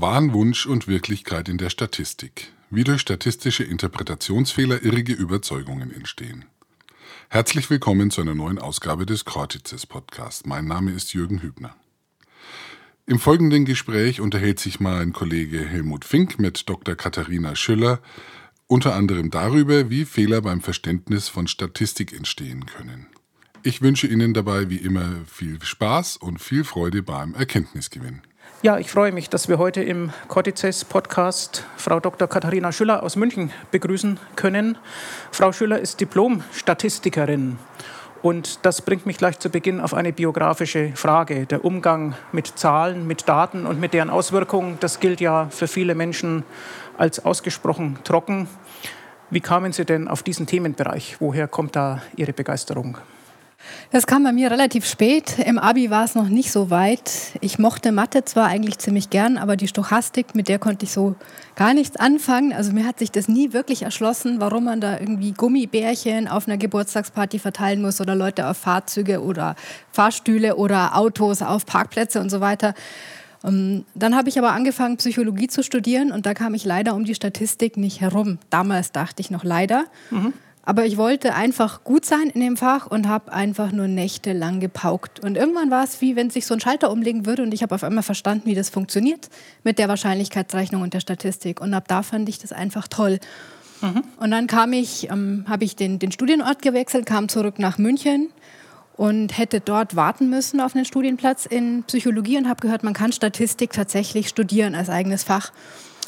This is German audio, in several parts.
Wahnwunsch und Wirklichkeit in der Statistik. Wie durch statistische Interpretationsfehler irrige Überzeugungen entstehen. Herzlich willkommen zu einer neuen Ausgabe des Cortices Podcast. Mein Name ist Jürgen Hübner. Im folgenden Gespräch unterhält sich mein Kollege Helmut Fink mit Dr. Katharina Schüller unter anderem darüber, wie Fehler beim Verständnis von Statistik entstehen können. Ich wünsche Ihnen dabei wie immer viel Spaß und viel Freude beim Erkenntnisgewinn. Ja, ich freue mich, dass wir heute im Cortices Podcast Frau Dr. Katharina Schüller aus München begrüßen können. Frau Schüller ist Diplom-Statistikerin. Und das bringt mich gleich zu Beginn auf eine biografische Frage. Der Umgang mit Zahlen, mit Daten und mit deren Auswirkungen, das gilt ja für viele Menschen als ausgesprochen trocken. Wie kamen Sie denn auf diesen Themenbereich? Woher kommt da Ihre Begeisterung? Das kam bei mir relativ spät. Im Abi war es noch nicht so weit. Ich mochte Mathe zwar eigentlich ziemlich gern, aber die Stochastik, mit der konnte ich so gar nichts anfangen. Also mir hat sich das nie wirklich erschlossen, warum man da irgendwie Gummibärchen auf einer Geburtstagsparty verteilen muss oder Leute auf Fahrzeuge oder Fahrstühle oder Autos auf Parkplätze und so weiter. Ähm, dann habe ich aber angefangen, Psychologie zu studieren und da kam ich leider um die Statistik nicht herum. Damals dachte ich noch leider. Mhm. Aber ich wollte einfach gut sein in dem Fach und habe einfach nur nächtelang gepaukt. Und irgendwann war es wie wenn sich so ein Schalter umlegen würde und ich habe auf einmal verstanden, wie das funktioniert mit der Wahrscheinlichkeitsrechnung und der Statistik. Und ab da fand ich das einfach toll. Mhm. Und dann kam ich, ähm, habe ich den, den Studienort gewechselt, kam zurück nach München und hätte dort warten müssen auf einen Studienplatz in Psychologie und habe gehört, man kann Statistik tatsächlich studieren als eigenes Fach.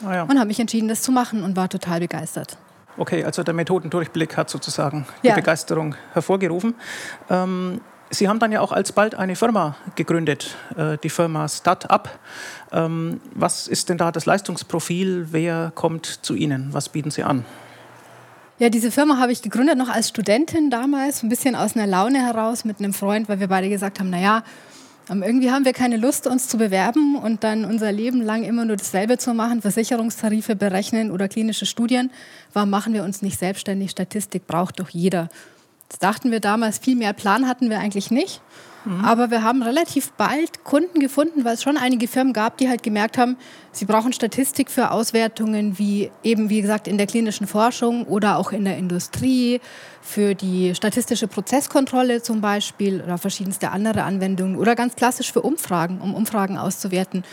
Oh ja. Und habe mich entschieden, das zu machen und war total begeistert. Okay, also der Methodendurchblick hat sozusagen ja. die Begeisterung hervorgerufen. Ähm, Sie haben dann ja auch alsbald eine Firma gegründet, äh, die Firma StatUp. Ähm, was ist denn da das Leistungsprofil? Wer kommt zu Ihnen? Was bieten Sie an? Ja, diese Firma habe ich gegründet noch als Studentin damals, ein bisschen aus einer Laune heraus mit einem Freund, weil wir beide gesagt haben, naja, ähm, irgendwie haben wir keine Lust, uns zu bewerben und dann unser Leben lang immer nur dasselbe zu machen, Versicherungstarife berechnen oder klinische Studien. Warum machen wir uns nicht selbstständig? Statistik braucht doch jeder. Das dachten wir damals, viel mehr Plan hatten wir eigentlich nicht. Mhm. Aber wir haben relativ bald Kunden gefunden, weil es schon einige Firmen gab, die halt gemerkt haben, sie brauchen Statistik für Auswertungen wie eben, wie gesagt, in der klinischen Forschung oder auch in der Industrie, für die statistische Prozesskontrolle zum Beispiel oder verschiedenste andere Anwendungen oder ganz klassisch für Umfragen, um Umfragen auszuwerten.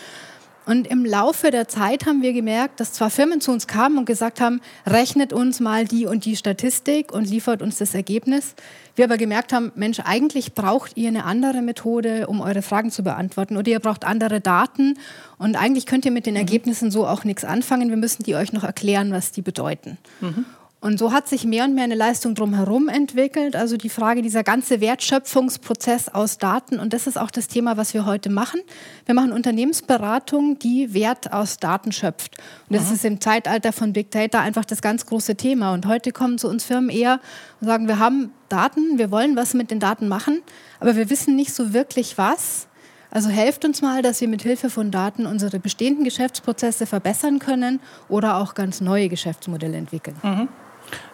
Und im Laufe der Zeit haben wir gemerkt, dass zwar Firmen zu uns kamen und gesagt haben, rechnet uns mal die und die Statistik und liefert uns das Ergebnis. Wir aber gemerkt haben, Mensch, eigentlich braucht ihr eine andere Methode, um eure Fragen zu beantworten. Oder ihr braucht andere Daten. Und eigentlich könnt ihr mit den mhm. Ergebnissen so auch nichts anfangen. Wir müssen die euch noch erklären, was die bedeuten. Mhm. Und so hat sich mehr und mehr eine Leistung drumherum entwickelt. Also die Frage, dieser ganze Wertschöpfungsprozess aus Daten. Und das ist auch das Thema, was wir heute machen. Wir machen Unternehmensberatung, die Wert aus Daten schöpft. Und das mhm. ist im Zeitalter von Big Data einfach das ganz große Thema. Und heute kommen zu uns Firmen eher und sagen, wir haben Daten, wir wollen was mit den Daten machen, aber wir wissen nicht so wirklich was. Also helft uns mal, dass wir mit Hilfe von Daten unsere bestehenden Geschäftsprozesse verbessern können oder auch ganz neue Geschäftsmodelle entwickeln. Mhm.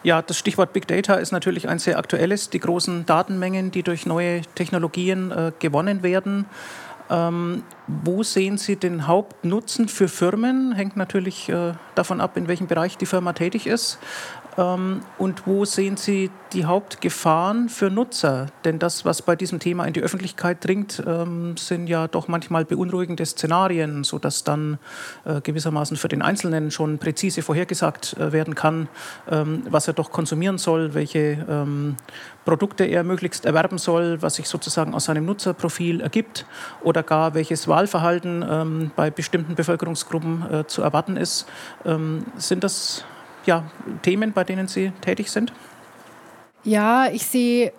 Ja, das Stichwort Big Data ist natürlich ein sehr aktuelles. Die großen Datenmengen, die durch neue Technologien äh, gewonnen werden. Ähm, wo sehen Sie den Hauptnutzen für Firmen? Hängt natürlich äh, davon ab, in welchem Bereich die Firma tätig ist. Ähm, und wo sehen Sie die Hauptgefahren für Nutzer? Denn das, was bei diesem Thema in die Öffentlichkeit dringt, ähm, sind ja doch manchmal beunruhigende Szenarien, sodass dann äh, gewissermaßen für den Einzelnen schon präzise vorhergesagt äh, werden kann, ähm, was er doch konsumieren soll, welche Produkte er möglichst erwerben soll, was sich sozusagen aus seinem Nutzerprofil ergibt oder gar welches Wahlverhalten bei bestimmten Bevölkerungsgruppen äh, zu erwarten ist. Sind das ja, Themen, bei denen Sie tätig sind? Ja, ich sehe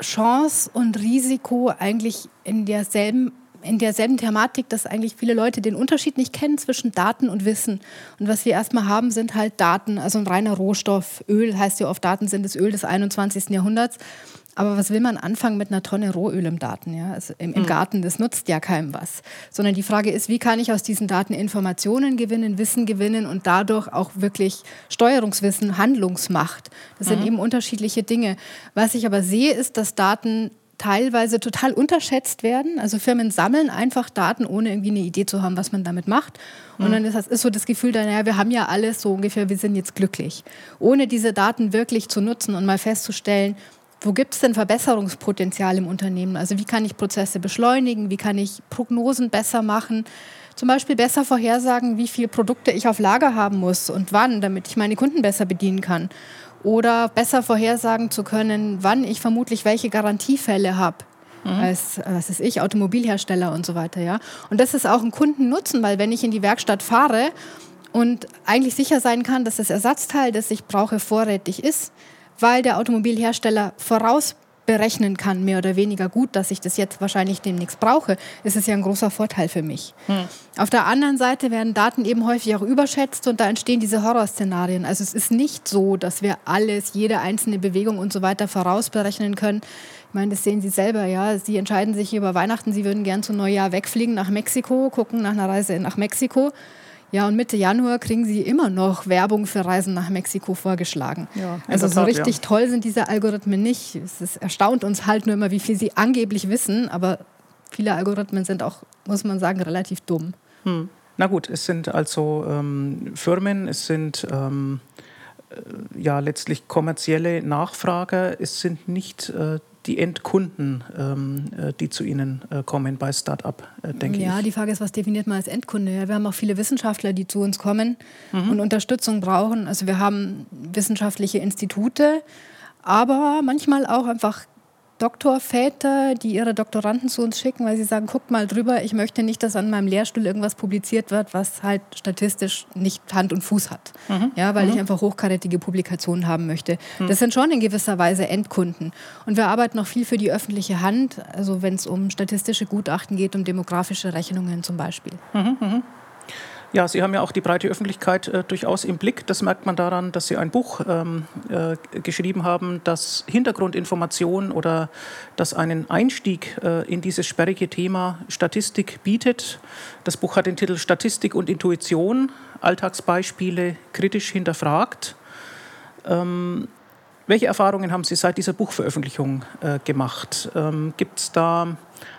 Chance und Risiko eigentlich in derselben in derselben Thematik, dass eigentlich viele Leute den Unterschied nicht kennen zwischen Daten und Wissen. Und was wir erstmal haben, sind halt Daten, also ein reiner Rohstoff. Öl heißt ja oft, Daten sind das Öl des 21. Jahrhunderts. Aber was will man anfangen mit einer Tonne Rohöl im Daten, ja? Also im, im mhm. Garten, das nutzt ja keinem was. Sondern die Frage ist, wie kann ich aus diesen Daten Informationen gewinnen, Wissen gewinnen und dadurch auch wirklich Steuerungswissen, Handlungsmacht. Das mhm. sind eben unterschiedliche Dinge. Was ich aber sehe, ist, dass Daten teilweise total unterschätzt werden. Also Firmen sammeln einfach Daten, ohne irgendwie eine Idee zu haben, was man damit macht. Und mhm. dann ist, das, ist so das Gefühl, naja, wir haben ja alles so ungefähr, wir sind jetzt glücklich. Ohne diese Daten wirklich zu nutzen und mal festzustellen, wo gibt es denn Verbesserungspotenzial im Unternehmen? Also wie kann ich Prozesse beschleunigen? Wie kann ich Prognosen besser machen? Zum Beispiel besser vorhersagen, wie viele Produkte ich auf Lager haben muss und wann, damit ich meine Kunden besser bedienen kann. Oder besser vorhersagen zu können, wann ich vermutlich welche Garantiefälle habe. Mhm. als, was ist ich, Automobilhersteller und so weiter, ja. Und das ist auch ein Kundennutzen, weil wenn ich in die Werkstatt fahre und eigentlich sicher sein kann, dass das Ersatzteil, das ich brauche, vorrätig ist, weil der Automobilhersteller vorausberechnen kann, mehr oder weniger gut, dass ich das jetzt wahrscheinlich demnächst brauche, ist es ja ein großer Vorteil für mich. Hm. Auf der anderen Seite werden Daten eben häufig auch überschätzt und da entstehen diese Horrorszenarien. Also es ist nicht so, dass wir alles, jede einzelne Bewegung und so weiter vorausberechnen können. Ich meine, das sehen Sie selber, ja. Sie entscheiden sich über Weihnachten, Sie würden gern zum Neujahr wegfliegen nach Mexiko, gucken nach einer Reise nach Mexiko ja, und Mitte Januar kriegen sie immer noch Werbung für Reisen nach Mexiko vorgeschlagen. Ja, also so richtig ja. toll sind diese Algorithmen nicht. Es ist, erstaunt uns halt nur immer, wie viel sie angeblich wissen, aber viele Algorithmen sind auch, muss man sagen, relativ dumm. Hm. Na gut, es sind also ähm, Firmen, es sind ähm, äh, ja letztlich kommerzielle Nachfrager, es sind nicht äh, die Endkunden, ähm, äh, die zu Ihnen äh, kommen bei Startup, äh, denke ja, ich. Ja, die Frage ist, was definiert man als Endkunde? Ja, wir haben auch viele Wissenschaftler, die zu uns kommen mhm. und Unterstützung brauchen. Also wir haben wissenschaftliche Institute, aber manchmal auch einfach Doktorväter, die ihre Doktoranden zu uns schicken, weil sie sagen, guckt mal drüber, ich möchte nicht, dass an meinem Lehrstuhl irgendwas publiziert wird, was halt statistisch nicht Hand und Fuß hat. Mhm. Ja, weil mhm. ich einfach hochkarätige Publikationen haben möchte. Mhm. Das sind schon in gewisser Weise Endkunden. Und wir arbeiten noch viel für die öffentliche Hand, also wenn es um statistische Gutachten geht, um demografische Rechnungen zum Beispiel. Ja, Sie haben ja auch die breite Öffentlichkeit äh, durchaus im Blick. Das merkt man daran, dass Sie ein Buch ähm, äh, geschrieben haben, das Hintergrundinformationen oder das einen Einstieg äh, in dieses sperrige Thema Statistik bietet. Das Buch hat den Titel Statistik und Intuition, Alltagsbeispiele kritisch hinterfragt. Ähm, welche Erfahrungen haben Sie seit dieser Buchveröffentlichung äh, gemacht? Ähm, Gibt es da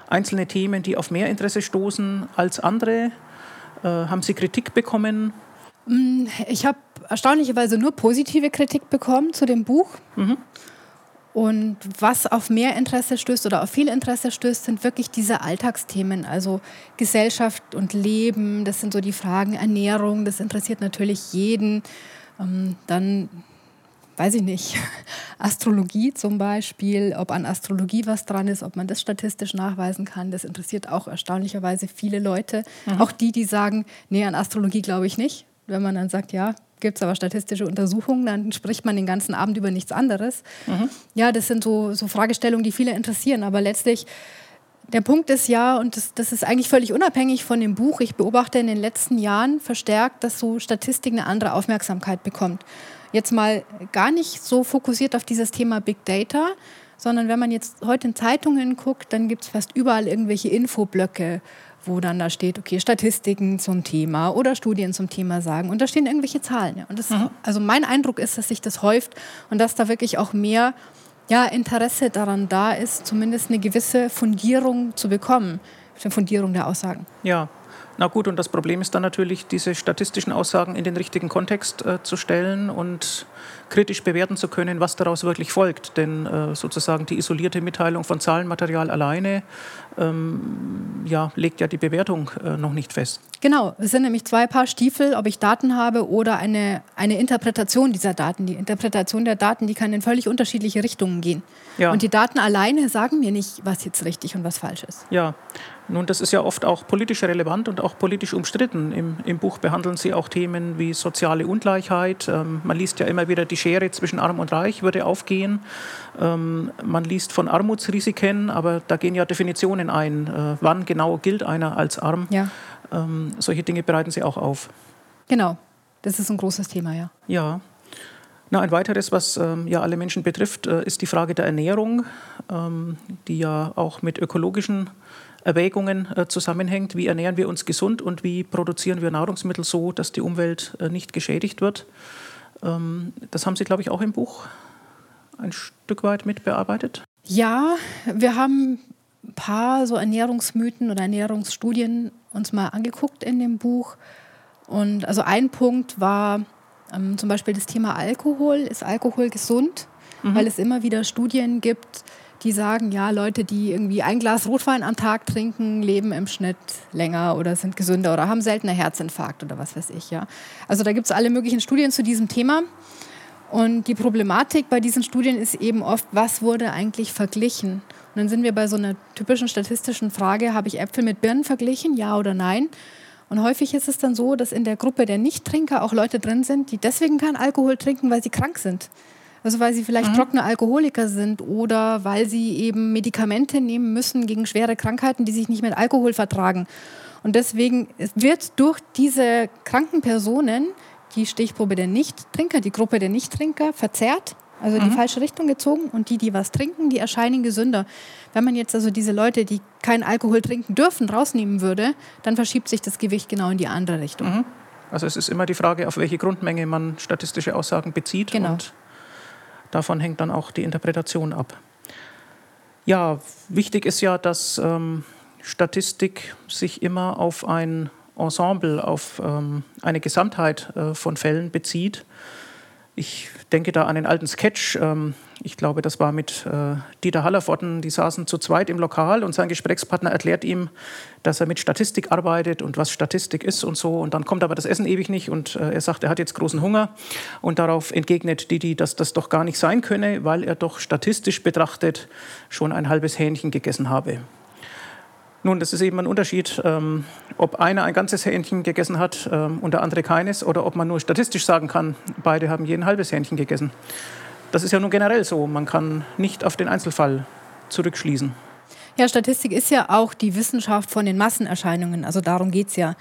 einzelne Themen, die auf mehr Interesse stoßen als andere? Äh, haben Sie Kritik bekommen? Mm, ich habe erstaunlicherweise nur positive Kritik bekommen zu dem Buch. Mhm. Und was auf mehr Interesse stößt oder auf viel Interesse stößt, sind wirklich diese Alltagsthemen, also Gesellschaft und Leben. Das sind so die Fragen Ernährung, das interessiert natürlich jeden. Ähm, dann weiß ich nicht, Astrologie zum Beispiel, ob an Astrologie was dran ist, ob man das statistisch nachweisen kann, das interessiert auch erstaunlicherweise viele Leute. Mhm. Auch die, die sagen, nee, an Astrologie glaube ich nicht. Wenn man dann sagt, ja, gibt es aber statistische Untersuchungen, dann spricht man den ganzen Abend über nichts anderes. Mhm. Ja, das sind so, so Fragestellungen, die viele interessieren, aber letztlich der Punkt ist ja, und das, das, ist eigentlich völlig unabhängig von dem Buch, ich beobachte in den letzten Jahren verstärkt, dass so Statistik eine andere Aufmerksamkeit bekommt jetzt mal gar nicht so fokussiert auf dieses Thema Big Data, sondern wenn man jetzt heute in Zeitungen guckt, dann gibt es fast überall irgendwelche Infoblöcke, wo dann da steht, okay, Statistiken zum Thema oder Studien zum Thema sagen. Und da stehen irgendwelche Zahlen. Ja. Und das, mhm. also mein Eindruck ist, dass sich das häuft und dass da wirklich auch mehr ja, Interesse daran da ist, zumindest eine gewisse Fundierung zu bekommen, eine Fundierung der Aussagen. Ja, na gut, und das Problem ist dann natürlich, diese statistischen Aussagen in den richtigen Kontext äh, zu stellen und kritisch bewerten zu können, was daraus wirklich folgt. Denn äh, sozusagen die isolierte Mitteilung von Zahlenmaterial alleine ähm, ja, legt ja die Bewertung äh, noch nicht fest. Genau, es sind nämlich zwei Paar Stiefel, ob ich Daten habe oder eine, eine Interpretation dieser Daten. Die Interpretation der Daten, die kann in völlig unterschiedliche Richtungen gehen. Ja. Und die Daten alleine sagen mir nicht, was jetzt richtig und was falsch ist. Ja, nun, das ist ja oft auch politisch relevant und auch politisch umstritten. Im, im Buch behandeln Sie auch Themen wie soziale Ungleichheit. Ähm, man liest ja immer wieder, die Schere zwischen Arm und Reich würde aufgehen. Ähm, man liest von Armutsrisiken, aber da gehen ja Definitionen ein. Äh, wann genau gilt einer als arm? Ja. Ähm, solche Dinge bereiten Sie auch auf. Genau, das ist ein großes Thema, ja. Ja. Na, ein weiteres, was ähm, ja alle Menschen betrifft, äh, ist die Frage der Ernährung, ähm, die ja auch mit ökologischen Erwägungen äh, zusammenhängt. Wie ernähren wir uns gesund und wie produzieren wir Nahrungsmittel so, dass die Umwelt äh, nicht geschädigt wird? Ähm, das haben Sie, glaube ich, auch im Buch ein Stück weit mitbearbeitet. Ja, wir haben ein paar so Ernährungsmythen oder Ernährungsstudien uns mal angeguckt in dem Buch. Und also ein Punkt war ähm, zum Beispiel das Thema Alkohol. Ist Alkohol gesund? Mhm. Weil es immer wieder Studien gibt, die sagen, ja, Leute, die irgendwie ein Glas Rotwein am Tag trinken, leben im Schnitt länger oder sind gesünder oder haben seltener Herzinfarkt oder was weiß ich, ja. Also da gibt es alle möglichen Studien zu diesem Thema. Und die Problematik bei diesen Studien ist eben oft, was wurde eigentlich verglichen? Und dann sind wir bei so einer typischen statistischen Frage, habe ich Äpfel mit Birnen verglichen, ja oder nein? Und häufig ist es dann so, dass in der Gruppe der Nichttrinker auch Leute drin sind, die deswegen keinen Alkohol trinken, weil sie krank sind. Also weil sie vielleicht mhm. trockene Alkoholiker sind oder weil sie eben Medikamente nehmen müssen gegen schwere Krankheiten, die sich nicht mit Alkohol vertragen. Und deswegen wird durch diese kranken Personen die Stichprobe der Nichttrinker, die Gruppe der Nichttrinker verzerrt, also in mhm. die falsche Richtung gezogen und die, die was trinken, die erscheinen gesünder. Wenn man jetzt also diese Leute, die keinen Alkohol trinken dürfen, rausnehmen würde, dann verschiebt sich das Gewicht genau in die andere Richtung. Mhm. Also es ist immer die Frage, auf welche Grundmenge man statistische Aussagen bezieht genau. und davon hängt dann auch die Interpretation ab. Ja, wichtig ist ja, dass ähm, Statistik sich immer auf ein Ensemble, auf ähm, eine Gesamtheit äh, von Fällen bezieht. Ich denke da an den alten Sketch. Ähm, ich glaube, das war mit äh, Dieter Hallervorden. Die saßen zu zweit im Lokal und sein Gesprächspartner erklärt ihm, dass er mit Statistik arbeitet und was Statistik ist und so. Und dann kommt aber das Essen ewig nicht und äh, er sagt, er hat jetzt großen Hunger. Und darauf entgegnet Didi, dass das doch gar nicht sein könne, weil er doch statistisch betrachtet schon ein halbes Hähnchen gegessen habe. Nun, das ist eben ein Unterschied, ähm, ob einer ein ganzes Hähnchen gegessen hat ähm, und der andere keines oder ob man nur statistisch sagen kann, beide haben je ein halbes Hähnchen gegessen. Das ist ja nun generell so. Man kann nicht auf den Einzelfall zurückschließen. Ja, Statistik ist ja auch die Wissenschaft von den Massenerscheinungen. Also darum geht es ja.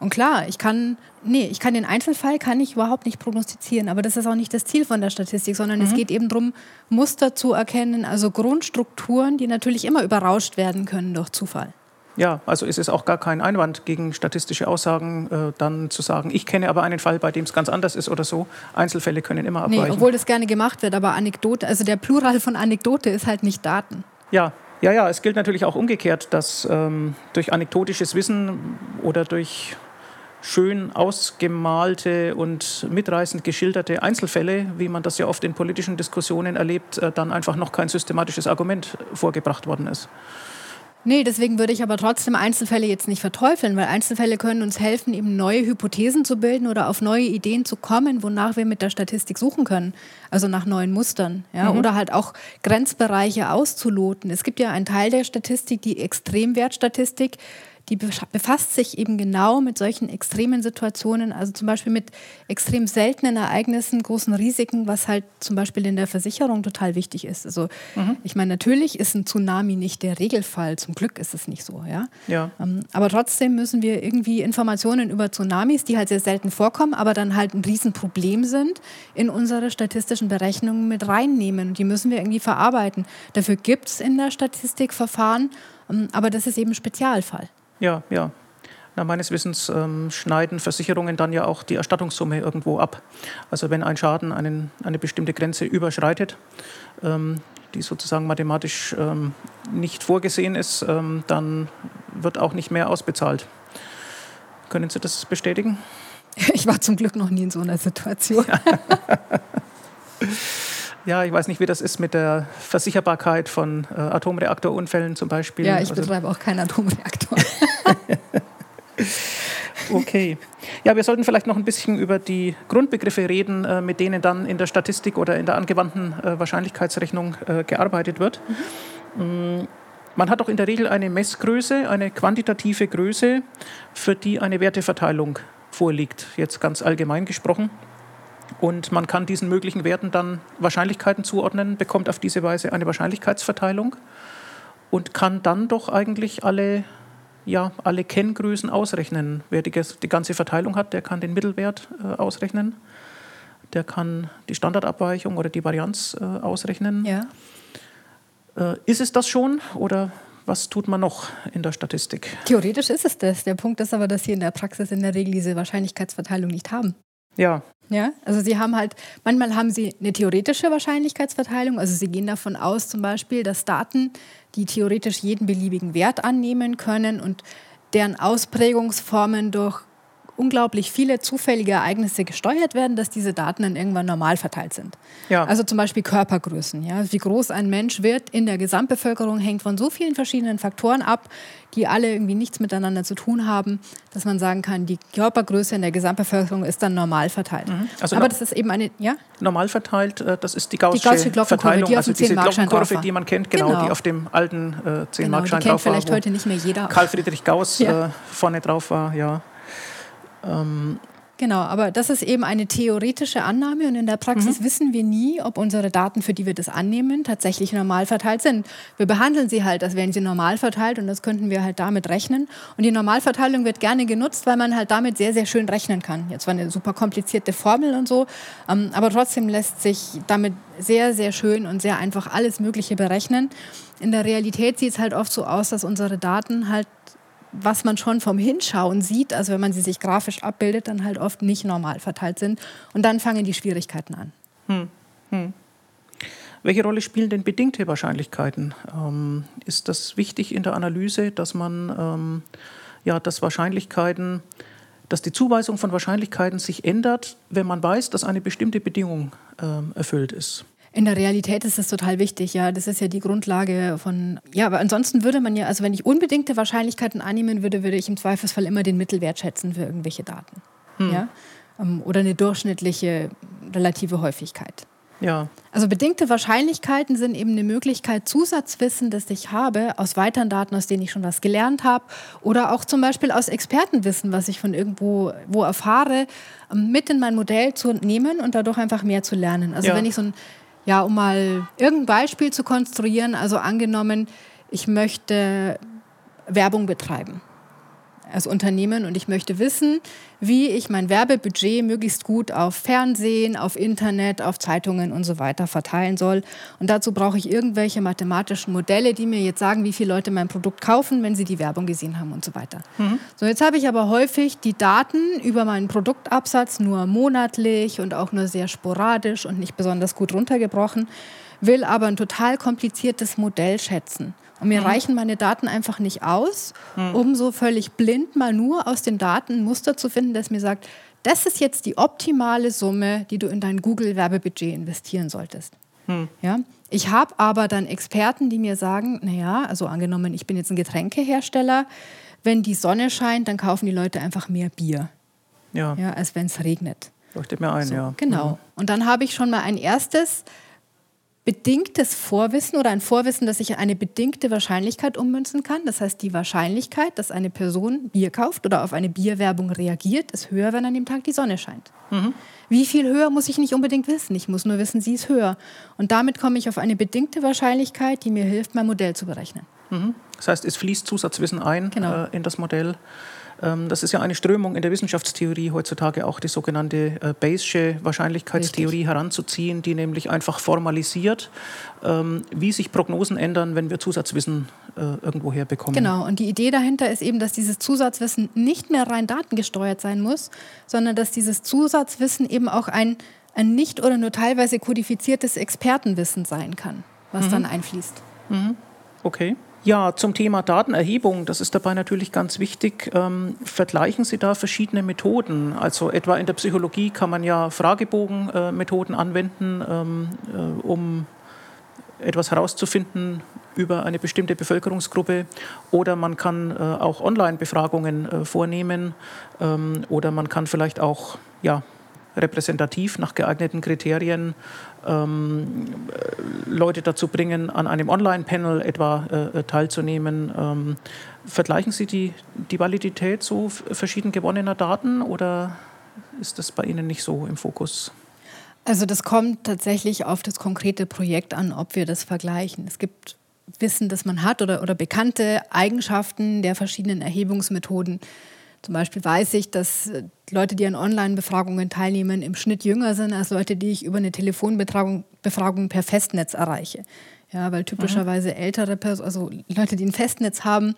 Und klar, ich kann, nee, ich kann den Einzelfall kann ich überhaupt nicht prognostizieren, aber das ist auch nicht das Ziel von der Statistik, sondern mhm. es geht eben darum, Muster zu erkennen, also Grundstrukturen, die natürlich immer überrauscht werden können durch Zufall. Ja, also ist es auch gar kein Einwand gegen statistische Aussagen, äh, dann zu sagen, ich kenne aber einen Fall, bei dem es ganz anders ist oder so. Einzelfälle können immer abweichen. Nee, obwohl das gerne gemacht wird, aber Anekdote, also der Plural von Anekdote ist halt nicht Daten. Ja, ja, ja, es gilt natürlich auch umgekehrt, dass ähm, durch anekdotisches Wissen oder durch schön ausgemalte und mitreißend geschilderte Einzelfälle, wie man das ja oft in politischen Diskussionen erlebt, äh, dann einfach noch kein systematisches Argument vorgebracht worden ist. Nee, deswegen würde ich aber trotzdem Einzelfälle jetzt nicht verteufeln, weil Einzelfälle können uns helfen, eben neue Hypothesen zu bilden oder auf neue Ideen zu kommen, wonach wir mit der Statistik suchen können. Also nach neuen Mustern. Ja? Mhm. Oder halt auch Grenzbereiche auszuloten. Es gibt ja einen Teil der Statistik, die Extremwertstatistik, die befasst sich eben genau mit solchen extremen Situationen, also zum Beispiel mit extrem seltenen Ereignissen, großen Risiken, was halt zum Beispiel in der Versicherung total wichtig ist. Also mhm. ich meine, natürlich ist ein Tsunami nicht der Regelfall, zum Glück ist es nicht so, ja. ja. Ähm, aber trotzdem müssen wir irgendwie Informationen über Tsunamis, die halt sehr selten vorkommen, aber dann halt ein Riesenproblem sind, in unsere statistischen Berechnungen mit reinnehmen. Und die müssen wir irgendwie verarbeiten. Dafür gibt es in der Statistik Verfahren, ähm, aber das ist eben ein Spezialfall. Ja, ja. Na, meines Wissens ähm, schneiden Versicherungen dann ja auch die Erstattungssumme irgendwo ab. Also wenn ein Schaden einen, eine bestimmte Grenze überschreitet, ähm, die sozusagen mathematisch ähm, nicht vorgesehen ist, ähm, dann wird auch nicht mehr ausbezahlt. Können Sie das bestätigen? Ich war zum Glück noch nie in so einer Situation. Ja, ich weiß nicht, wie das ist mit der Versicherbarkeit von äh, Atomreaktorunfällen zum Beispiel. Ja, ich also, betreibe auch keinen Atomreaktor. okay. Ja, wir sollten vielleicht noch ein bisschen über die Grundbegriffe reden, äh, mit denen dann in der Statistik oder in der angewandten äh, Wahrscheinlichkeitsrechnung äh, gearbeitet wird. Mhm. Mm, man hat auch in der Regel eine Messgröße, eine quantitative Größe, für die eine Werteverteilung vorliegt, jetzt ganz allgemein gesprochen. Und man kann diesen möglichen Werten dann Wahrscheinlichkeiten zuordnen, bekommt auf diese Weise eine Wahrscheinlichkeitsverteilung und kann dann doch eigentlich alle, ja, alle Kenngrößen ausrechnen. Wer die, die ganze Verteilung hat, der kann den Mittelwert äh, ausrechnen. Der kann die Standardabweichung oder die Varianz äh, ausrechnen. Ja. Äh, ist es das schon oder was tut man noch in der Statistik? Theoretisch ist es das. Der Punkt ist aber, dass Sie in der Praxis in der Regel diese Wahrscheinlichkeitsverteilung nicht haben. Ja. Ja, also sie haben halt, manchmal haben sie eine theoretische Wahrscheinlichkeitsverteilung, also sie gehen davon aus zum Beispiel, dass Daten, die theoretisch jeden beliebigen Wert annehmen können und deren Ausprägungsformen durch unglaublich viele zufällige Ereignisse gesteuert werden, dass diese Daten dann irgendwann normal verteilt sind. Ja. Also zum Beispiel Körpergrößen. Ja? Wie groß ein Mensch wird in der Gesamtbevölkerung hängt von so vielen verschiedenen Faktoren ab, die alle irgendwie nichts miteinander zu tun haben, dass man sagen kann, die Körpergröße in der Gesamtbevölkerung ist dann normal verteilt. Mhm. Also Aber das ist eben eine, ja? Normal verteilt, äh, das ist die Gaußsche, die Gaußsche Glockenkurve, die also diese Glockenkurve, die man kennt, genau, genau. die auf dem alten äh, 10-Markschein genau, drauf war. vielleicht heute nicht mehr jeder. Karl Friedrich Gauss ja. äh, vorne drauf war, ja. Ähm, Genau, aber das ist eben eine theoretische Annahme und in der Praxis mhm. wissen wir nie, ob unsere Daten, für die wir das annehmen, tatsächlich normal verteilt sind. Wir behandeln sie halt, als wären sie normal verteilt und das könnten wir halt damit rechnen. Und die Normalverteilung wird gerne genutzt, weil man halt damit sehr, sehr schön rechnen kann. Jetzt war eine super komplizierte Formel und so, ähm, aber trotzdem lässt sich damit sehr, sehr schön und sehr einfach alles Mögliche berechnen. In der Realität sieht es halt oft so aus, dass unsere Daten halt was man schon vom Hinschauen sieht, also wenn man sie sich grafisch abbildet, dann halt oft nicht normal verteilt sind. Und dann fangen die Schwierigkeiten an. Hm. Hm. Welche Rolle spielen denn bedingte Wahrscheinlichkeiten? Ähm, ist das wichtig in der Analyse, dass man ähm, ja, dass Wahrscheinlichkeiten, dass die Zuweisung von Wahrscheinlichkeiten sich ändert, wenn man weiß, dass eine bestimmte Bedingung ähm, erfüllt ist? In der Realität ist das total wichtig, ja. Das ist ja die Grundlage von. Ja, aber ansonsten würde man ja, also wenn ich unbedingte Wahrscheinlichkeiten annehmen würde, würde ich im Zweifelsfall immer den Mittelwert schätzen für irgendwelche Daten. Hm. Ja? Ähm, oder eine durchschnittliche relative Häufigkeit. Ja. Also bedingte Wahrscheinlichkeiten sind eben eine Möglichkeit, Zusatzwissen, das ich habe, aus weiteren Daten, aus denen ich schon was gelernt habe, oder auch zum Beispiel aus Expertenwissen, was ich von irgendwo wo erfahre, ähm, mit in mein Modell zu nehmen und dadurch einfach mehr zu lernen. Also ja. wenn ich so ein ja, um mal irgendein Beispiel zu konstruieren, also angenommen, ich möchte Werbung betreiben als Unternehmen und ich möchte wissen, wie ich mein Werbebudget möglichst gut auf Fernsehen, auf Internet, auf Zeitungen und so weiter verteilen soll. Und dazu brauche ich irgendwelche mathematischen Modelle, die mir jetzt sagen, wie viele Leute mein Produkt kaufen, wenn sie die Werbung gesehen haben und so weiter. Mhm. So, jetzt habe ich aber häufig die Daten über meinen Produktabsatz nur monatlich und auch nur sehr sporadisch und nicht besonders gut runtergebrochen, will aber ein total kompliziertes Modell schätzen. Und mir mhm. reichen meine Daten einfach nicht aus, mhm. um so völlig blind mal nur aus den Daten ein Muster zu finden, das mir sagt, das ist jetzt die optimale Summe, die du in dein Google-Werbebudget investieren solltest. Mhm. Ja? Ich habe aber dann Experten, die mir sagen, naja, also angenommen, ich bin jetzt ein Getränkehersteller, wenn die Sonne scheint, dann kaufen die Leute einfach mehr Bier, ja. Ja, als wenn es regnet. Leuchtet mir ein, so, ja. Genau. Mhm. Und dann habe ich schon mal ein erstes bedingtes Vorwissen oder ein Vorwissen, das ich eine bedingte Wahrscheinlichkeit ummünzen kann. Das heißt, die Wahrscheinlichkeit, dass eine Person Bier kauft oder auf eine Bierwerbung reagiert, ist höher, wenn an dem Tag die Sonne scheint. Mhm. Wie viel höher muss ich nicht unbedingt wissen. Ich muss nur wissen, sie ist höher. Und damit komme ich auf eine bedingte Wahrscheinlichkeit, die mir hilft, mein Modell zu berechnen. Mhm. Das heißt, es fließt Zusatzwissen ein genau. äh, in das Modell. Ähm, das ist ja eine Strömung in der Wissenschaftstheorie heutzutage auch die sogenannte äh, Bayesche Wahrscheinlichkeitstheorie Richtig. heranzuziehen, die nämlich einfach formalisiert, ähm, wie sich Prognosen ändern, wenn wir Zusatzwissen äh, irgendwo herbekommen. Genau, und die Idee dahinter ist eben, dass dieses Zusatzwissen nicht mehr rein datengesteuert sein muss, sondern dass dieses Zusatzwissen eben auch ein, ein nicht oder nur teilweise kodifiziertes Expertenwissen sein kann, was mhm. dann einfließt. Mhm. Okay. Ja, zum Thema Datenerhebung, das ist dabei natürlich ganz wichtig. Ähm, vergleichen Sie da verschiedene Methoden? Also etwa in der Psychologie kann man ja Fragebogenmethoden äh, anwenden, ähm, äh, um etwas herauszufinden über eine bestimmte Bevölkerungsgruppe. Oder man kann äh, auch Online-Befragungen äh, vornehmen. Ähm, oder man kann vielleicht auch ja, repräsentativ nach geeigneten Kriterien ähm, Leute dazu bringen, an einem Online-Panel etwa äh, teilzunehmen. Ähm, vergleichen Sie die, die Validität so verschieden gewonnener Daten oder ist das bei Ihnen nicht so im Fokus? Also das kommt tatsächlich auf das konkrete Projekt an, ob wir das vergleichen. Es gibt Wissen, das man hat oder, oder bekannte Eigenschaften der verschiedenen Erhebungsmethoden, zum Beispiel weiß ich, dass äh, Leute, die an Online-Befragungen teilnehmen, im Schnitt jünger sind als Leute, die ich über eine Telefonbefragung Befragung per Festnetz erreiche. Ja, weil typischerweise mhm. ältere Personen, also Leute, die ein Festnetz haben,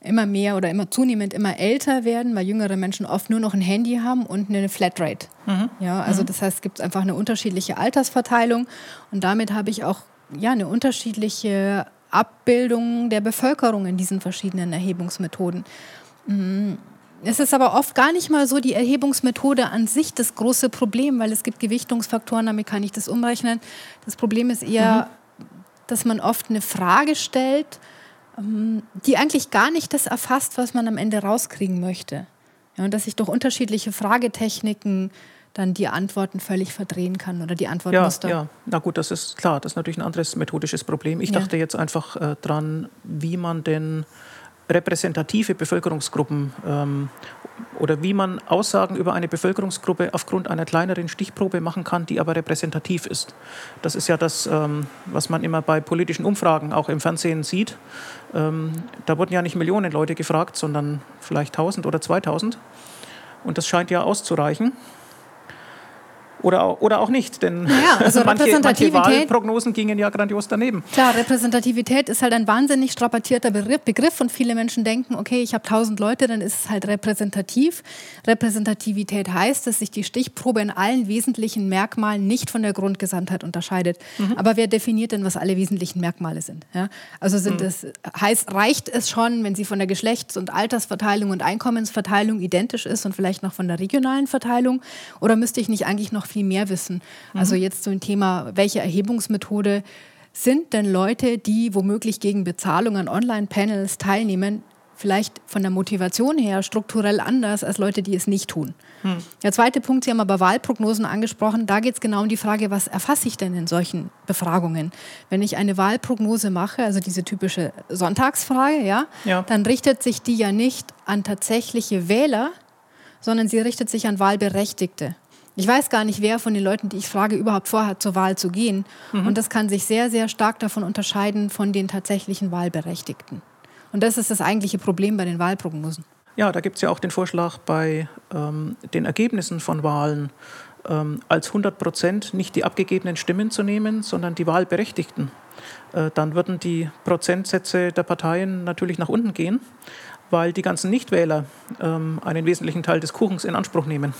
immer mehr oder immer zunehmend immer älter werden, weil jüngere Menschen oft nur noch ein Handy haben und eine Flatrate. Mhm. Ja, also mhm. das heißt, es gibt einfach eine unterschiedliche Altersverteilung und damit habe ich auch ja, eine unterschiedliche Abbildung der Bevölkerung in diesen verschiedenen Erhebungsmethoden. Es ist aber oft gar nicht mal so die Erhebungsmethode an sich das große Problem, weil es gibt Gewichtungsfaktoren, damit kann ich das umrechnen. Das Problem ist eher, mhm. dass man oft eine Frage stellt, ähm, die eigentlich gar nicht das erfasst, was man am Ende rauskriegen möchte. Ja, und dass sich durch unterschiedliche Fragetechniken dann die Antworten völlig verdrehen kann oder die Antwortmuster. Ja, ja, na gut, das ist klar, das ist natürlich ein anderes methodisches Problem. Ich ja. dachte jetzt einfach äh, dran, wie man denn repräsentative Bevölkerungsgruppen ähm, oder wie man Aussagen über eine Bevölkerungsgruppe aufgrund einer kleineren Stichprobe machen kann, die aber repräsentativ ist. Das ist ja das, ähm, was man immer bei politischen Umfragen auch im Fernsehen sieht. Ähm, da wurden ja nicht Millionen Leute gefragt, sondern vielleicht 1000 oder 2000. Und das scheint ja auszureichen. Oder, oder auch nicht, denn naja, also manche, manche Wahlprognosen gingen ja grandios daneben. Klar, Repräsentativität ist halt ein wahnsinnig strapazierter Begriff und viele Menschen denken, okay, ich habe tausend Leute, dann ist es halt repräsentativ. Repräsentativität heißt, dass sich die Stichprobe in allen wesentlichen Merkmalen nicht von der Grundgesamtheit unterscheidet. Mhm. Aber wer definiert denn, was alle wesentlichen Merkmale sind? Ja? Also sind mhm. es, heißt, reicht es schon, wenn sie von der Geschlechts- und Altersverteilung und Einkommensverteilung identisch ist und vielleicht noch von der regionalen Verteilung? Oder müsste ich nicht eigentlich noch viel mehr wissen. Mhm. Also jetzt zum Thema, welche Erhebungsmethode sind denn Leute, die womöglich gegen Bezahlung an Online-Panels teilnehmen, vielleicht von der Motivation her strukturell anders als Leute, die es nicht tun. Hm. Der zweite Punkt, Sie haben aber Wahlprognosen angesprochen, da geht es genau um die Frage, was erfasse ich denn in solchen Befragungen? Wenn ich eine Wahlprognose mache, also diese typische Sonntagsfrage, ja, ja. dann richtet sich die ja nicht an tatsächliche Wähler, sondern sie richtet sich an Wahlberechtigte. Ich weiß gar nicht, wer von den Leuten, die ich frage, überhaupt vorhat, zur Wahl zu gehen. Mhm. Und das kann sich sehr, sehr stark davon unterscheiden von den tatsächlichen Wahlberechtigten. Und das ist das eigentliche Problem bei den Wahlprognosen. Ja, da gibt es ja auch den Vorschlag bei ähm, den Ergebnissen von Wahlen ähm, als 100 Prozent nicht die abgegebenen Stimmen zu nehmen, sondern die Wahlberechtigten. Äh, dann würden die Prozentsätze der Parteien natürlich nach unten gehen, weil die ganzen Nichtwähler ähm, einen wesentlichen Teil des Kuchens in Anspruch nehmen.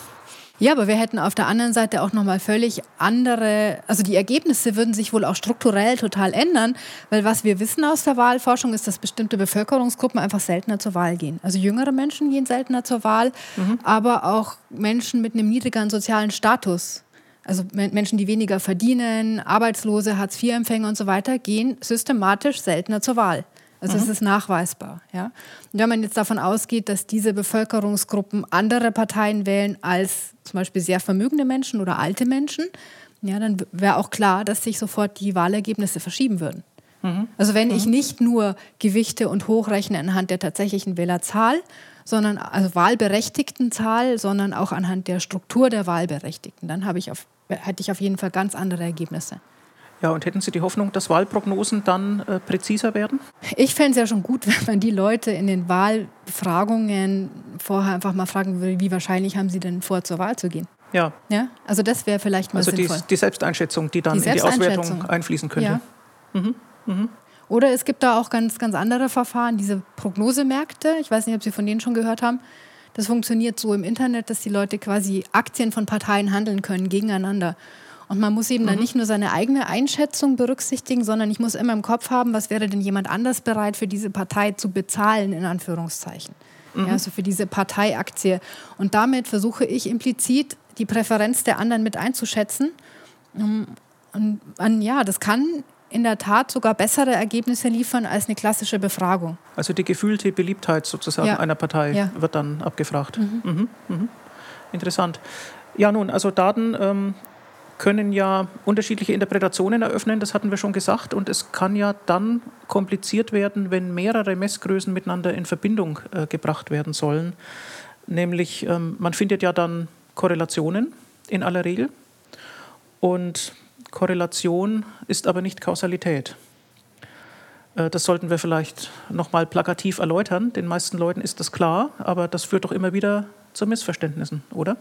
Ja, aber wir hätten auf der anderen Seite auch nochmal völlig andere, also die Ergebnisse würden sich wohl auch strukturell total ändern, weil was wir wissen aus der Wahlforschung ist, dass bestimmte Bevölkerungsgruppen einfach seltener zur Wahl gehen. Also jüngere Menschen gehen seltener zur Wahl, mhm. aber auch Menschen mit einem niedrigeren sozialen Status. Also Menschen, die weniger verdienen, Arbeitslose, Hartz-IV-Empfänger und so weiter, gehen systematisch seltener zur Wahl. Also mhm. es ist nachweisbar. Ja? Und wenn man jetzt davon ausgeht, dass diese Bevölkerungsgruppen andere Parteien wählen als zum Beispiel sehr vermögende Menschen oder alte Menschen, ja, dann wäre auch klar, dass sich sofort die Wahlergebnisse verschieben würden. Mhm. Also wenn mhm. ich nicht nur Gewichte und hochrechne anhand der tatsächlichen Wählerzahl, sondern also Wahlberechtigtenzahl, sondern auch anhand der Struktur der Wahlberechtigten, dann habe ich auf, hätte ich auf jeden Fall ganz andere Ergebnisse. Ja, und hätten Sie die Hoffnung, dass Wahlprognosen dann äh, präziser werden? Ich fände es ja schon gut, wenn man die Leute in den Wahlbefragungen vorher einfach mal fragen würde, wie wahrscheinlich haben sie denn vor, zur Wahl zu gehen? Ja. ja? Also das wäre vielleicht mal also sinnvoll. Also die, die, Selbsteinschätzung, die dann die in die Auswertung einfließen könnte. Ja. Mhm. Mhm. Oder es gibt da auch ganz, ganz andere Verfahren, diese Prognosemärkte. Ich weiß nicht, ob Sie von denen schon gehört haben. Das funktioniert so im Internet, dass die Leute quasi Aktien von Parteien handeln können gegeneinander. Und man muss eben mhm. dann nicht nur seine eigene Einschätzung berücksichtigen, sondern ich muss immer im Kopf haben, was wäre denn jemand anders bereit für diese Partei zu bezahlen, in Anführungszeichen. Mhm. Ja, also für diese Parteiaktie. Und damit versuche ich implizit die Präferenz der anderen mit einzuschätzen. Und, und ja, das kann in der Tat sogar bessere Ergebnisse liefern als eine klassische Befragung. Also die gefühlte Beliebtheit sozusagen ja. einer Partei ja. wird dann abgefragt. Mhm. Mhm. Mhm. Interessant. Ja, nun, also Daten ähm, können ja unterschiedliche Interpretationen eröffnen, das hatten wir schon gesagt. Und es kann ja dann kompliziert werden, wenn mehrere Messgrößen miteinander in Verbindung äh, gebracht werden sollen. Nämlich, ähm, man findet ja dann Korrelationen in aller Regel. Und Korrelation ist aber nicht Kausalität. Äh, das sollten wir vielleicht nochmal plakativ erläutern. Den meisten Leuten ist das klar, aber das führt doch immer wieder zu Missverständnissen, oder?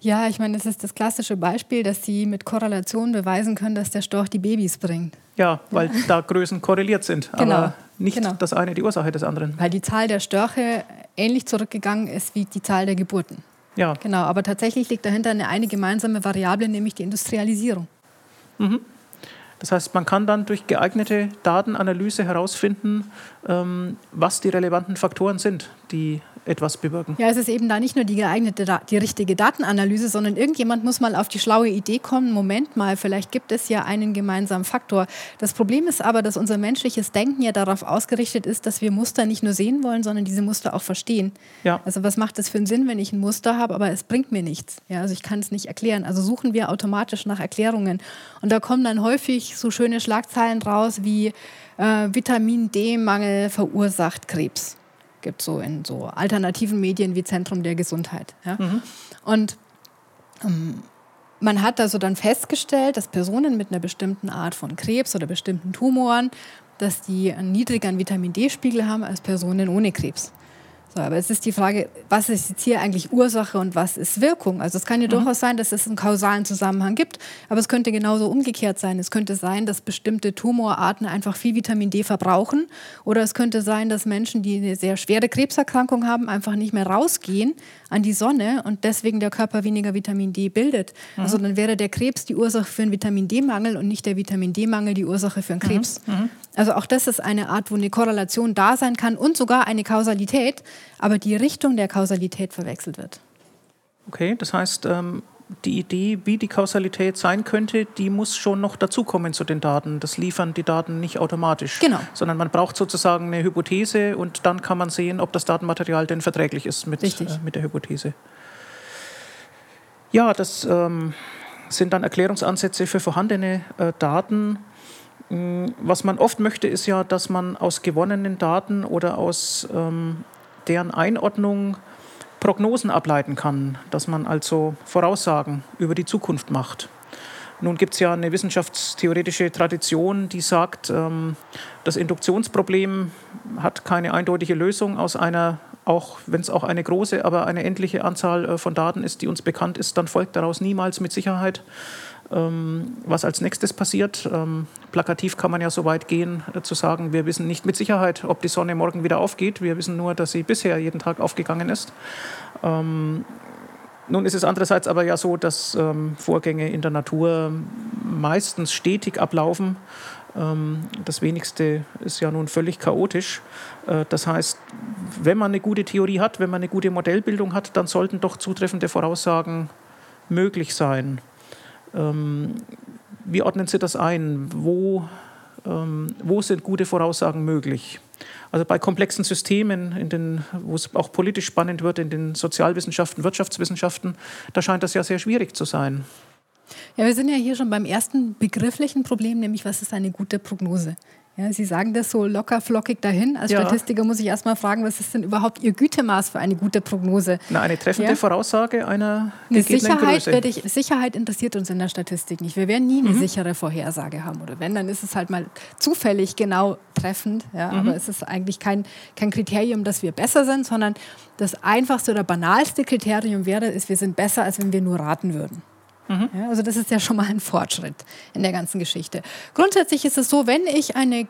Ja, ich meine, das ist das klassische Beispiel, dass sie mit Korrelation beweisen können, dass der Storch die Babys bringt. Ja, weil ja. da Größen korreliert sind, genau. aber nicht genau. das eine die Ursache des anderen. Weil die Zahl der Störche ähnlich zurückgegangen ist wie die Zahl der Geburten. Ja. Genau, aber tatsächlich liegt dahinter eine, eine gemeinsame Variable, nämlich die Industrialisierung. Mhm. Das heißt, man kann dann durch geeignete Datenanalyse herausfinden, ähm, was die relevanten Faktoren sind, die etwas bewirken. Ja, es ist eben da nicht nur die geeignete, die richtige Datenanalyse, sondern irgendjemand muss mal auf die schlaue Idee kommen, Moment mal, vielleicht gibt es ja einen gemeinsamen Faktor. Das Problem ist aber, dass unser menschliches Denken ja darauf ausgerichtet ist, dass wir Muster nicht nur sehen wollen, sondern diese Muster auch verstehen. Ja. Also was macht es für einen Sinn, wenn ich ein Muster habe, aber es bringt mir nichts. Ja, also ich kann es nicht erklären. Also suchen wir automatisch nach Erklärungen. Und da kommen dann häufig so schöne Schlagzeilen raus wie äh, Vitamin D-Mangel verursacht Krebs gibt, so in so alternativen Medien wie Zentrum der Gesundheit. Ja? Mhm. Und ähm, man hat also dann festgestellt, dass Personen mit einer bestimmten Art von Krebs oder bestimmten Tumoren, dass die einen niedrigeren Vitamin D-Spiegel haben als Personen ohne Krebs. So, aber es ist die Frage, was ist jetzt hier eigentlich Ursache und was ist Wirkung? Also es kann ja mhm. durchaus sein, dass es einen kausalen Zusammenhang gibt, aber es könnte genauso umgekehrt sein. Es könnte sein, dass bestimmte Tumorarten einfach viel Vitamin D verbrauchen oder es könnte sein, dass Menschen, die eine sehr schwere Krebserkrankung haben, einfach nicht mehr rausgehen an die Sonne und deswegen der Körper weniger Vitamin D bildet. Mhm. Also dann wäre der Krebs die Ursache für einen Vitamin D-Mangel und nicht der Vitamin D-Mangel die Ursache für einen mhm. Krebs. Mhm. Also auch das ist eine Art, wo eine Korrelation da sein kann und sogar eine Kausalität, aber die Richtung der Kausalität verwechselt wird. Okay, das heißt, ähm, die Idee, wie die Kausalität sein könnte, die muss schon noch dazukommen zu den Daten. Das liefern die Daten nicht automatisch. Genau. Sondern man braucht sozusagen eine Hypothese und dann kann man sehen, ob das Datenmaterial denn verträglich ist mit, äh, mit der Hypothese. Ja, das ähm, sind dann Erklärungsansätze für vorhandene äh, Daten. Mm, was man oft möchte, ist ja, dass man aus gewonnenen Daten oder aus ähm, deren Einordnung Prognosen ableiten kann, dass man also Voraussagen über die Zukunft macht. Nun gibt es ja eine wissenschaftstheoretische Tradition, die sagt, ähm, das Induktionsproblem hat keine eindeutige Lösung aus einer, auch wenn es auch eine große, aber eine endliche Anzahl äh, von Daten ist, die uns bekannt ist, dann folgt daraus niemals mit Sicherheit was als nächstes passiert. Ähm, plakativ kann man ja so weit gehen, äh, zu sagen, wir wissen nicht mit Sicherheit, ob die Sonne morgen wieder aufgeht. Wir wissen nur, dass sie bisher jeden Tag aufgegangen ist. Ähm, nun ist es andererseits aber ja so, dass Vorgänge in der Natur meistens stetig ablaufen. das wenigste ist ja nun völlig chaotisch. Äh, das heißt, wenn man eine gute Theorie hat, wenn man eine gute Modellbildung hat, dann sollten doch zutreffende Voraussagen möglich sein. Ähm, wie ordnen Sie das ein? Wo, ähm, wo sind gute Voraussagen möglich? Also bei komplexen Systemen, den, wo es auch politisch spannend wird, in den Sozialwissenschaften, Wirtschaftswissenschaften, da scheint das ja sehr schwierig zu sein. Ja, wir sind ja hier schon beim ersten begrifflichen Problem, nämlich was ist eine gute Prognose? Ja, Sie sagen das so locker flockig dahin. Als ja. Statistiker muss ich erst mal fragen, was ist denn überhaupt Ihr Gütemaß für eine gute Prognose? Na, eine treffende ja? Voraussage einer eine Sicherheit, Größe. Ich, Sicherheit interessiert uns in der Statistik nicht. Wir werden nie eine mhm. sichere Vorhersage haben. Oder wenn, dann ist es halt mal zufällig genau treffend. Ja, mhm. Aber es ist eigentlich kein, kein Kriterium, dass wir besser sind, sondern das einfachste oder banalste Kriterium wäre, ist, wir sind besser, als wenn wir nur raten würden. Mhm. Ja, also das ist ja schon mal ein Fortschritt in der ganzen Geschichte. Grundsätzlich ist es so, wenn ich eine,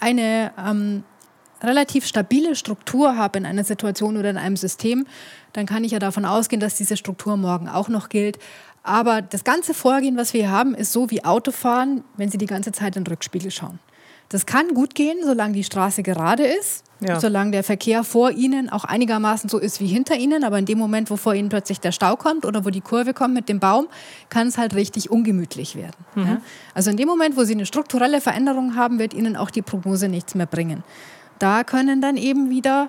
eine ähm, relativ stabile Struktur habe in einer Situation oder in einem System, dann kann ich ja davon ausgehen, dass diese Struktur morgen auch noch gilt. Aber das ganze Vorgehen, was wir hier haben, ist so wie Autofahren, wenn Sie die ganze Zeit in den Rückspiegel schauen. Das kann gut gehen, solange die Straße gerade ist, ja. solange der Verkehr vor Ihnen auch einigermaßen so ist wie hinter Ihnen. Aber in dem Moment, wo vor Ihnen plötzlich der Stau kommt oder wo die Kurve kommt mit dem Baum, kann es halt richtig ungemütlich werden. Mhm. Ja? Also in dem Moment, wo Sie eine strukturelle Veränderung haben, wird Ihnen auch die Prognose nichts mehr bringen. Da können dann eben wieder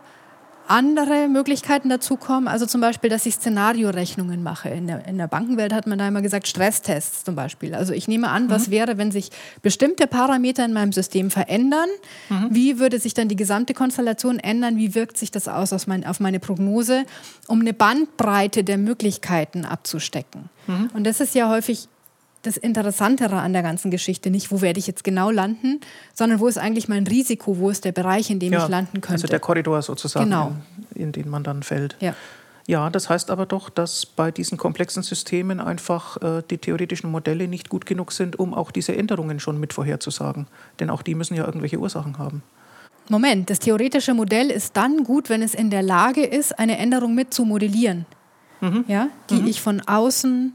andere Möglichkeiten dazukommen. Also zum Beispiel, dass ich Szenariorechnungen mache. In der, in der Bankenwelt hat man da immer gesagt, Stresstests zum Beispiel. Also ich nehme an, mhm. was wäre, wenn sich bestimmte Parameter in meinem System verändern? Mhm. Wie würde sich dann die gesamte Konstellation ändern? Wie wirkt sich das aus auf, mein, auf meine Prognose, um eine Bandbreite der Möglichkeiten abzustecken? Mhm. Und das ist ja häufig das Interessantere an der ganzen Geschichte. Nicht, wo werde ich jetzt genau landen, sondern wo ist eigentlich mein Risiko, wo ist der Bereich, in dem ja, ich landen könnte. Also der Korridor sozusagen, genau. in, in den man dann fällt. Ja. Ja, das heißt aber doch, dass bei diesen komplexen Systemen einfach äh, die theoretischen Modelle nicht gut genug sind, um auch diese Änderungen schon mit vorherzusagen. Denn auch die müssen ja irgendwelche Ursachen haben. Moment, das theoretische Modell ist dann gut, wenn es in der Lage ist, eine Änderung mit zu modellieren, mhm. ja, die mhm. ich von außen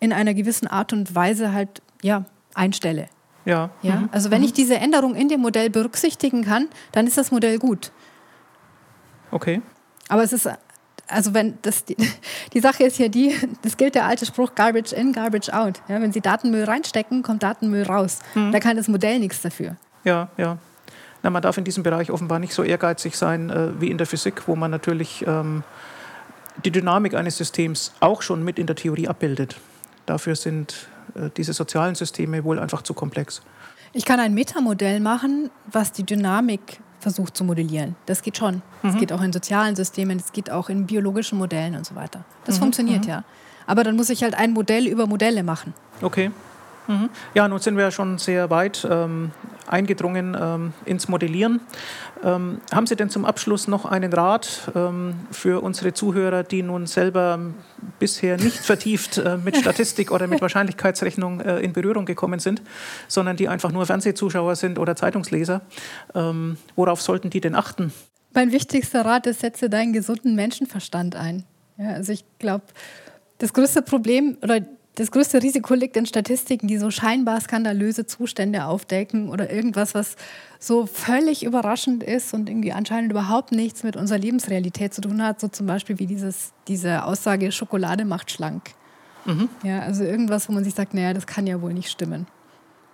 in einer gewissen Art und Weise halt ja, einstelle. Ja. ja? Mhm. Also wenn ich mhm. diese Änderung in dem Modell berücksichtigen kann, dann ist das Modell gut. Okay. Aber es ist, also wenn das, die, die Sache ist ja die, das gilt der alte Spruch Garbage in, Garbage out. Ja, wenn Sie Datenmüll reinstecken, kommt Datenmüll raus. Mhm. Da kann das Modell nichts dafür. Ja, ja. Na, man darf in diesem Bereich offenbar nicht so ehrgeizig sein äh, wie in der Physik, wo man natürlich ähm, die Dynamik eines Systems auch schon mit in der Theorie abbildet. Dafür sind äh, diese sozialen Systeme wohl einfach zu komplex. Ich kann ein Metamodell machen, was die Dynamik versucht zu modellieren. Das geht schon. Das mhm. geht auch in sozialen Systemen, das geht auch in biologischen Modellen und so weiter. Das mhm. funktioniert mhm. ja. Aber dann muss ich halt ein Modell über Modelle machen. Okay. Mhm. Ja, nun sind wir ja schon sehr weit ähm, eingedrungen ähm, ins Modellieren. Ähm, haben Sie denn zum Abschluss noch einen Rat ähm, für unsere Zuhörer, die nun selber bisher nicht vertieft äh, mit Statistik oder mit Wahrscheinlichkeitsrechnung äh, in Berührung gekommen sind, sondern die einfach nur Fernsehzuschauer sind oder Zeitungsleser? Ähm, worauf sollten die denn achten? Mein wichtigster Rat ist, setze deinen gesunden Menschenverstand ein. Ja, also ich glaube, das größte Problem oder das größte Risiko liegt in Statistiken, die so scheinbar skandalöse Zustände aufdecken oder irgendwas, was so völlig überraschend ist und irgendwie anscheinend überhaupt nichts mit unserer Lebensrealität zu tun hat. So zum Beispiel wie dieses, diese Aussage, Schokolade macht schlank. Mhm. Ja, also irgendwas, wo man sich sagt, naja, das kann ja wohl nicht stimmen.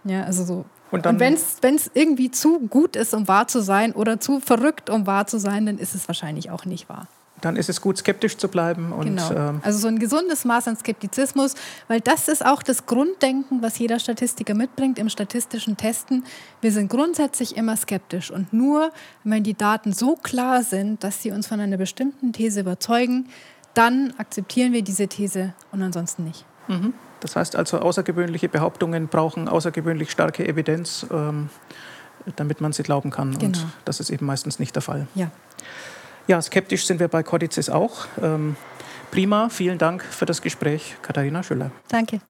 Ja, also so. Und, und wenn es irgendwie zu gut ist, um wahr zu sein oder zu verrückt, um wahr zu sein, dann ist es wahrscheinlich auch nicht wahr dann ist es gut, skeptisch zu bleiben. Und, genau. Ähm also so ein gesundes Maß an Skeptizismus, weil das ist auch das Grunddenken, was jeder Statistiker mitbringt im statistischen Testen. Wir sind grundsätzlich immer skeptisch und nur, wenn die Daten so klar sind, dass sie uns von einer bestimmten These überzeugen, dann akzeptieren wir diese These und ansonsten nicht. Mhm. Das heißt also, außergewöhnliche Behauptungen brauchen außergewöhnlich starke Evidenz, ähm, damit man sie glauben kann. Genau. Und das ist eben meistens nicht der Fall. Ja. Ja, skeptisch sind wir bei Codices auch. Ähm, prima, vielen Dank für das Gespräch, Katharina Schüller. Danke.